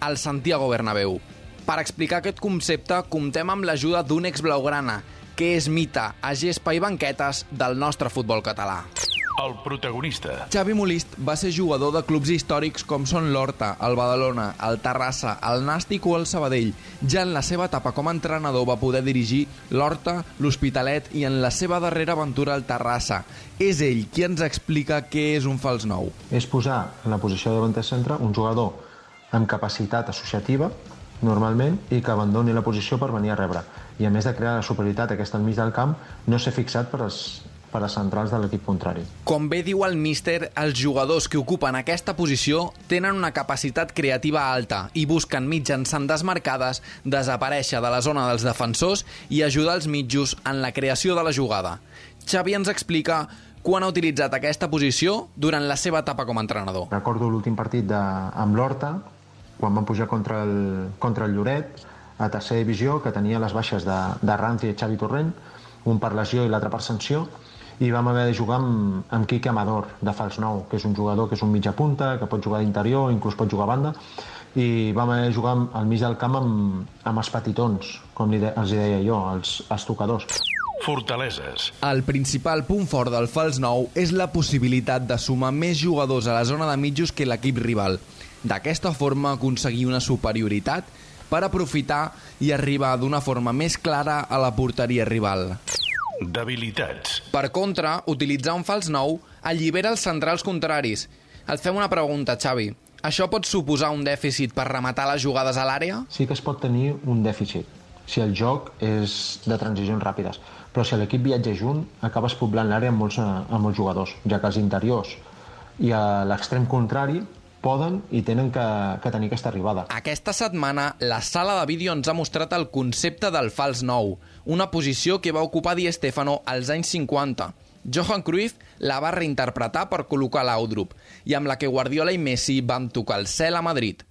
al Santiago Bernabéu. Per explicar aquest concepte, comptem amb l'ajuda d'un ex-blaugrana, que és mite a gespa i banquetes del nostre futbol català. El protagonista. Xavi Molist va ser jugador de clubs històrics com són l'Horta, el Badalona, el Terrassa, el Nàstic o el Sabadell. Ja en la seva etapa com a entrenador va poder dirigir l'Horta, l'Hospitalet i en la seva darrera aventura al Terrassa. És ell qui ens explica què és un fals nou. és posar en la posició de davanter centre un jugador amb capacitat associativa, normalment, i que abandoni la posició per venir a rebre. I a més de crear la superioritat aquesta al mig del camp, no ser fixat per les, per les centrals de l'equip contrari. Com bé diu el míster, els jugadors que ocupen aquesta posició tenen una capacitat creativa alta i busquen mitjançant desmarcades desaparèixer de la zona dels defensors i ajudar els mitjos en la creació de la jugada. Xavi ens explica quan ha utilitzat aquesta posició durant la seva etapa com a entrenador. Recordo l'últim partit de, amb l'Horta, quan van pujar contra el, contra el Lloret, a tercera divisió, que tenia les baixes de, de Ranzi i Xavi Torrent, un per lesió i l'altre per sanció, i vam haver de jugar amb, amb Quique Amador, de Fals Nou, que és un jugador que és un mitja punta, que pot jugar d'interior, inclús pot jugar a banda, i vam haver de jugar al mig del camp amb, amb els petitons, com li de, els deia jo, els, els tocadors. Fortaleses. El principal punt fort del fals nou és la possibilitat de sumar més jugadors a la zona de mitjos que l'equip rival. D'aquesta forma aconseguir una superioritat per aprofitar i arribar d'una forma més clara a la porteria rival. Debilitats. Per contra, utilitzar un fals nou allibera els centrals contraris. Et fem una pregunta, Xavi. Això pot suposar un dèficit per rematar les jugades a l'àrea? Sí que es pot tenir un dèficit, si el joc és de transicions ràpides. Però si l'equip viatja junt, acabes poblant l'àrea amb, molts, eh, amb molts jugadors, ja que els interiors i a l'extrem contrari poden i tenen que, que tenir aquesta arribada. Aquesta setmana, la sala de vídeo ens ha mostrat el concepte del fals nou, una posició que va ocupar Di Stefano als anys 50. Johan Cruyff la va reinterpretar per col·locar l'Audrup i amb la que Guardiola i Messi van tocar el cel a Madrid.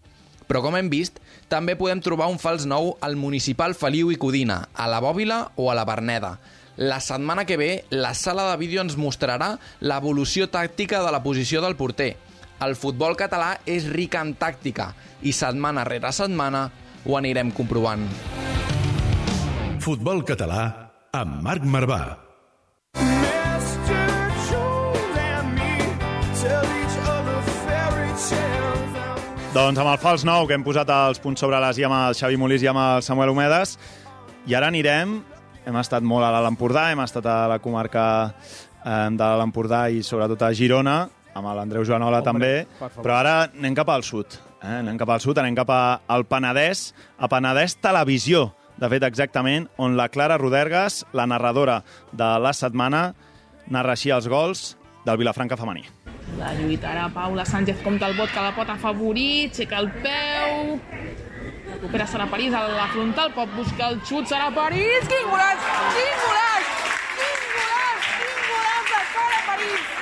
Però com hem vist, també podem trobar un fals nou al Municipal Feliu i Codina, a la Bòbila o a la Berneda. La setmana que ve, la sala de vídeo ens mostrarà l'evolució tàctica de la posició del porter. El futbol català és ric en tàctica i setmana rere setmana ho anirem comprovant. Futbol català amb Marc Marvà. Doncs amb el fals nou, que hem posat els punts sobre les i amb el Xavi Molís i amb el Samuel Homedes. I ara anirem, hem estat molt a l'Alt Empordà, hem estat a la comarca eh, de l'Alt Empordà i sobretot a Girona, amb l'Andreu Joanola Hombre, també, però ara anem cap al sud. Eh? Anem cap al sud, anem cap a- al Penedès, a Penedès Televisió, de fet exactament, on la Clara Rodergas, la narradora de la setmana, narra així els gols del Vilafranca femení. La lluitarà Paula Sánchez contra el bot que la pot afavorir, aixeca el peu, recupera Sara París a la frontal, pot buscar el xut, Sara París, quin golaç, quin golaç, quin golaç, quin golaç de Sara París, 15 anys,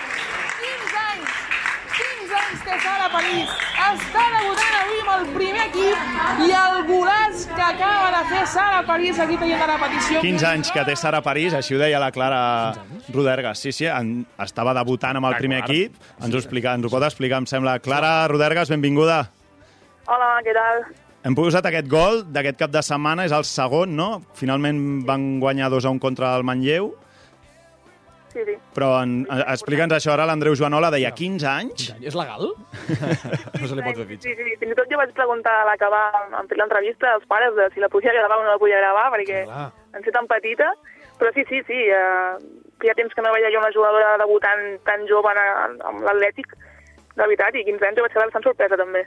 15 anys té Sara París, està debutant avui amb el primer equip i el golaç que acaba de fer Sara París, aquí tenim la repetició. 15 anys que té Sara París, així ho deia la Clara Rodergas. Sí, sí, en, estava debutant amb el primer equip. Ens ho, explica, ens ho pot explicar, em sembla. Clara Rodergas, benvinguda. Hola, què tal? Hem posat aquest gol d'aquest cap de setmana, és el segon, no? Finalment van guanyar 2 a 1 contra el Manlleu, Sí, sí. però en, a- explica'ns això ara, l'Andreu Joanola deia 15 anys? És legal? no se li pot fer Sí, sí, fins i tot jo vaig preguntar a l'acabar en fer l'entrevista als pares de si la podia gravar o no la podia gravar, perquè Clar. en ser tan petita, però sí, sí, sí, eh, feia temps que no veia jo una jugadora debutant tan jove en, amb l'Atlètic, de veritat, i 15 anys jo vaig quedar bastant sorpresa també.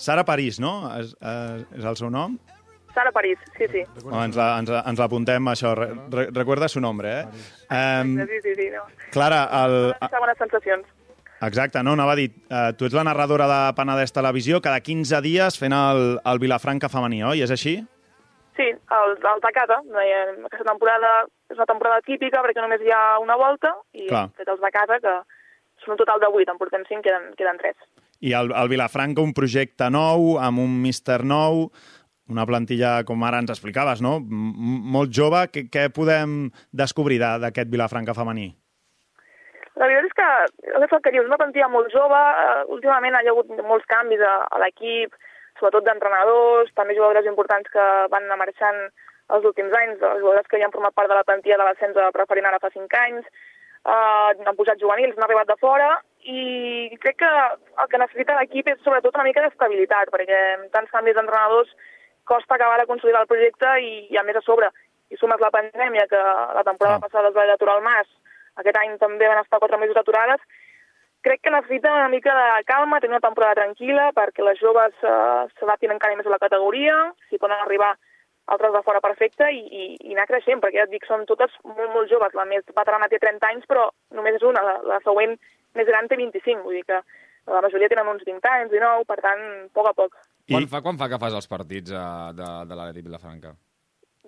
Sara París, no? És, eh, és el seu nom? Sara París, sí, sí. Oh, ens la- ens la- ens l'apuntem, això. Re, re, recuerda su nombre, eh? Um, Sí, sí, sí, no. Clara, el, bones sensacions. Exacte, no, anava a dir, eh, tu ets la narradora de Penedès Televisió, cada 15 dies fent el, el Vilafranca femení, oi? És així? Sí, el, el Tacata, aquesta temporada és una temporada típica perquè només hi ha una volta i Clar. hem fet els de casa, que són un total de 8, en portem 5, queden, queden 3. I el, el Vilafranca, un projecte nou, amb un míster nou, una plantilla, com ara ens explicaves, no? M molt jove. Què, què podem descobrir de- d'aquest Vilafranca femení? La veritat és que, és el que dius, una plantilla molt jove, eh, últimament hi ha hagut molts canvis a, a l'equip, sobretot d'entrenadors, també jugadores importants que van anar marxant els últims anys, les jugadores que ja han format part de la plantilla de l'ascens a preferent ara fa 5 anys, eh, han posat juvenils, han arribat de fora, i crec que el que necessita l'equip és sobretot una mica d'estabilitat, perquè amb tants canvis d'entrenadors costa acabar de consolidar el projecte i, i a més a sobre, i sumes la pandèmia, que la temporada passada es va aturar al Mas, aquest any també van estar quatre mesos aturades, crec que necessita una mica de calma, tenir una temporada tranquil·la perquè les joves eh, s'adaptin encara més a la categoria, si poden arribar altres de fora perfecte i, i, i anar creixent, perquè ja et dic, són totes molt, molt joves. La més veterana té 30 anys, però només és una. La, la següent més gran té 25, vull dir que la majoria tenen uns 20 anys, 19, per tant, a poc a poc. Quan, fa, quan fa que fas els partits uh, de, de l'Atlètic Vilafranca?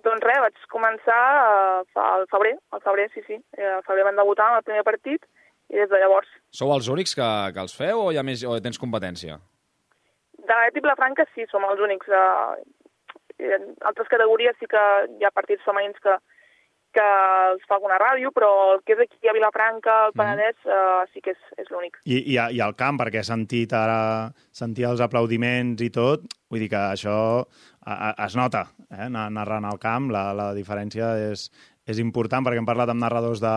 Doncs res, vaig començar eh, fa, al febrer, al febrer, sí, sí. Eh, Al febrer van debutar en el primer partit i des de llavors. Sou els únics que, que els feu o, hi ha més, o tens competència? De l'Atlètic Vilafranca sí, som els únics. Eh, en altres categories sí que hi ha partits femenins que, que els fa alguna ràdio, però el que és aquí a Vilafranca, al Penedès, eh, sí que és, és l'únic. I, i, I al camp, perquè he sentit ara sentir els aplaudiments i tot, vull dir que això a, a, es nota, eh? na- narrant al camp, la, la diferència és, és important, perquè hem parlat amb narradors de,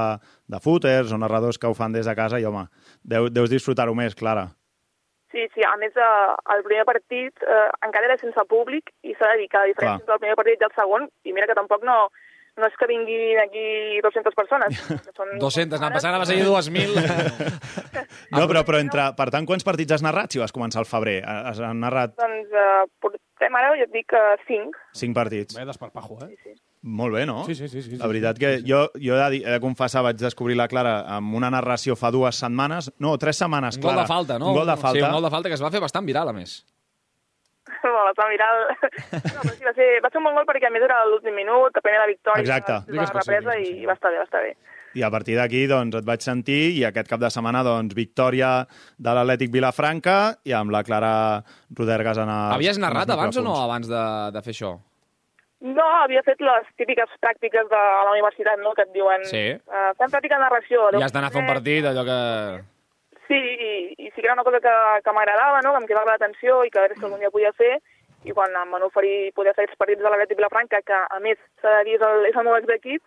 de footers o narradors que ho fan des de casa i, home, deu, deus disfrutar-ho més, Clara. Sí, sí, a més, eh, el primer partit eh, encara era sense públic i s'ha de dir que a diferència Clar. del primer partit i el segon, i mira que tampoc no, no és que vinguin aquí 200 persones. que són 200, anant passant a va seguir 2.000. No, però, però entre... Per tant, quants partits has narrat si vas començar al febrer? Has has narrat Doncs eh, portem ara, jo et dic, eh, 5. cinc partits. Bé, desparpajo, eh? Sí, sí. Molt bé, no? Sí, sí, sí, sí, La veritat que sí. jo, jo he de, dir- he de confessar, vaig descobrir la Clara amb una narració fa dues setmanes, no, tres setmanes, Un gol Clara. de falta, no? Un gol de falta. Sí, un gol de falta que es va fer bastant viral, a més. Bueno, està mirar... No, però sí, va, ser, va ser un bon gol perquè a més era l'últim minut, la primera victòria, Exacte. de la represa i va estar bé, va estar bé. I a partir d'aquí doncs, et vaig sentir i aquest cap de setmana doncs, victòria de l'Atlètic Vilafranca i amb la Clara Rodergas en els, Havies en els narrat abans o no, abans de, de fer això? No, havia fet les típiques pràctiques de la universitat, no?, que et diuen... Sí. Uh, fem pràctica de narració. I has d'anar a fer un partit, allò que... Sí, i, i sí que era una cosa que, que m'agradava, no?, que em quedava l'atenció i que a veure si algun dia podia fer, i quan em van oferir poder fer els partits de l'Atlètic Vilafranca, que a més s'ha de dir és el, és el meu exequip,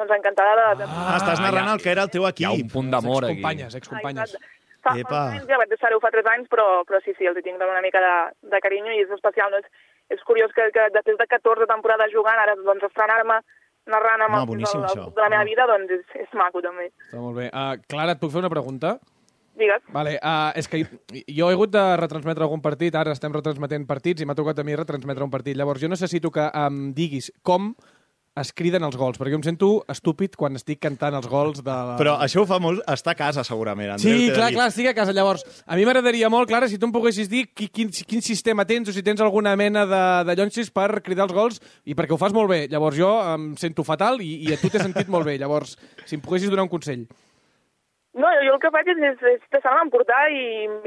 doncs encantada de... Ah, estàs narrant el que era el teu equip. Hi ha un punt d'amor aquí. Excompanyes, excompanyes. Fa, Epa. fa uns anys, ja vaig deixar-ho fa 3 anys, però, però sí, sí, els hi tinc una mica de, de carinyo i és especial. No? És, és curiós que, que després de 14 temporades jugant, ara doncs, estrenar-me narrant amb Home, el, el, el, de la meva vida, doncs és, és maco també. Està molt bé. Uh, Clara, et puc fer una pregunta? Digues. Vale, uh, és que jo he hagut de retransmetre algun partit, ara estem retransmetent partits i m'ha tocat a mi retransmetre un partit. Llavors, jo necessito que em diguis com es criden els gols, perquè jo em sento estúpid quan estic cantant els gols de la... Però això ho fa molt... Està a casa, segurament, Andreu. Sí, clar, dir. clar, estic a casa. Llavors, a mi m'agradaria molt, Clara, si tu em poguessis dir qui, quin, quin sistema tens o si tens alguna mena de, de llonsis per cridar els gols i perquè ho fas molt bé. Llavors, jo em sento fatal i, i a tu t'he sentit molt bé. Llavors, si em poguessis donar un consell. No, jo, jo el que faig és, és, és deixar-me emportar i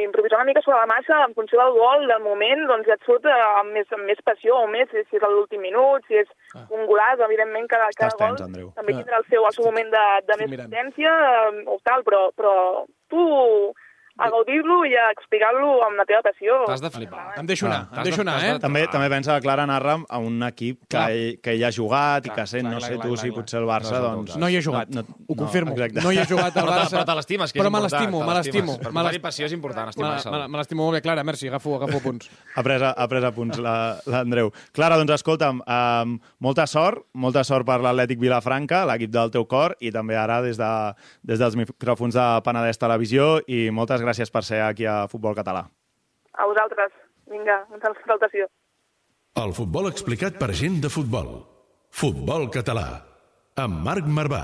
improvisar una mica sobre la massa en funció del gol, del moment, doncs ja et surt eh, amb més, amb més passió o més, si és a l'últim minut, si és Ah. un golaç, evidentment cada, cada Estàs gol tens, Andreu. també tindrà el seu, el seu moment de, de més mirant. potència eh, o tal, però, però tu a gaudir-lo i a explicar-lo amb la teva passió. T'has de flipar. Em deixo anar, Clar. em deixo anar, eh? També, també pensa que Clara narra a un equip que, Clar. ell, que ell ha jugat i Clar, que sent, clar, no clar, sé clar, tu, clar, si clar. potser el Barça, No teu doncs... No hi he jugat, ho confirmo. exacte. No hi he jugat al Però Barça. però te l'estimes, que és Però me important, l'estimo, te me l'estimo. Per me posar-hi l'est- passió és important, estimar-se'l. me- l'estimo molt bé, Clara, merci, agafo, agafo punts. Ha pres, ha pres a punts la- l'Andreu. Clara, doncs escolta'm, um, molta sort, molta sort per l'Atlètic Vilafranca, l'equip del teu cor, i també ara des, de, des dels micròfons de Penedès Televisió, i moltes gràcies per ser aquí a Futbol Català. A vosaltres. Vinga, una salutació. El futbol explicat per gent de futbol. Futbol català. Amb Marc Marvà.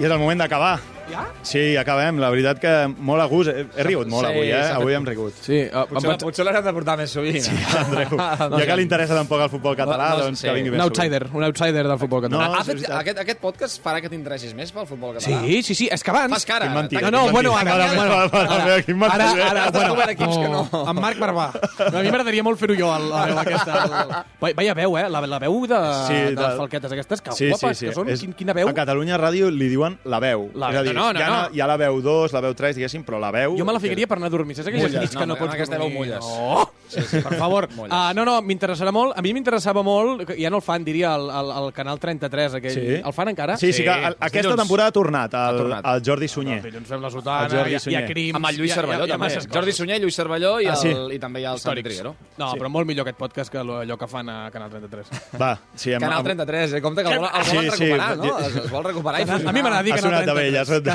I és el moment d'acabar. Ja? Sí, acabem. La veritat que molt a gust. He, he rigut molt Sí, avui, eh? Avui hem rigut. Sí, uh, Potser, potser l'haurem de portar més sovint. Sí, Andreu, ja que li interessa tampoc el futbol català, No, no, doncs sí. que vingui un outsider, un outsider del futbol català. No, ha fet, aquest, aquest podcast farà que t'interessis més pel futbol català? Sí, sí, sí, és que abans... Fas cara. Quin mentida, No, no, quin bueno, ara, Mare bueno, ara, ara, mentida. ara, Has bueno, equips que no. Amb Marc Marvà. A mi m'agradaria molt fer-ho jo, el, la veu aquesta. El... Veia veu, eh? La, la veu de, Sí, de, de- les falquetes aquestes, que Sí, guapes sí, sí. que són. És- Quin, quina veu? A Catalunya Ràdio li diuen la veu. La- és a dir, no, no, ha, no. hi ha la veu 2, la veu 3, diguéssim, però la veu... Jo me la ficaria per anar a dormir. Saps aquelles Mulles, nits no, que no amb pots aquesta veu dormir? mulles. Oh! Sí, sí, per favor. Mulles. Uh, no, no, m'interessarà molt. A mi m'interessava molt, que ja no el fan, diria, el, el, el Canal 33, aquell. Sí. El fan encara? Sí, sí, que el, els aquesta dilluns. temporada ha tornat, el, Ha tornat. el Jordi Sunyer. Els dilluns fem la sotana, El Jordi hi, ha- hi ha crims... Amb el Lluís Cervelló, hi ha, hi ha també. Jordi. Sunyer, Lluís Cervelló i, Ah, el, sí. i també hi ha el Santi Triguero. No, però molt millor aquest podcast que allò que fan a Canal 33. Va, sí, Canal amb- 33, eh? Compte que el, vol, el Sí, volen sí, recuperar, sí. no? Es, vol recuperar i a mi m'agrada dir Ha Canal sonat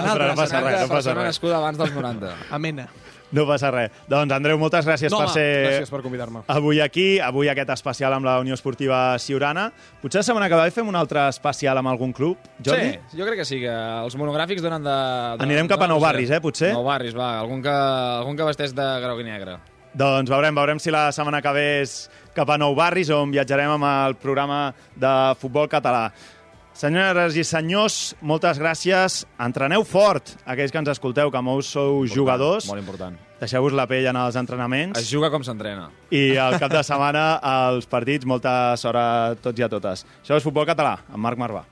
de de però no passa res, no passa res. nascuda abans dels 90. Amena. No passa res. Doncs, Andreu, moltes gràcies No, per home, ser gràcies per convidar-me. avui aquí, avui aquest especial amb la Unió Esportiva Siurana. Potser la setmana que ve fem un altre especial amb algun club, Jordi? Sí, jo crec que sí, que els monogràfics donen de... donen- Anirem cap a Nou Barris, eh, potser? Nou Barris, va, algun que, algun que vesteix de groc i negre. Doncs veurem, veurem si la setmana que ve és cap a Nou Barris, on viatjarem amb el programa de futbol català. Senyores i senyors, moltes gràcies. Entreneu fort, aquells que ens escolteu, que molts sou jugadors. Molt important. Deixeu-vos la pell en els entrenaments. Es juga com s'entrena. I al cap de setmana, als partits, molta sort a tots i a totes. Això és Futbol Català, amb Marc Marvà.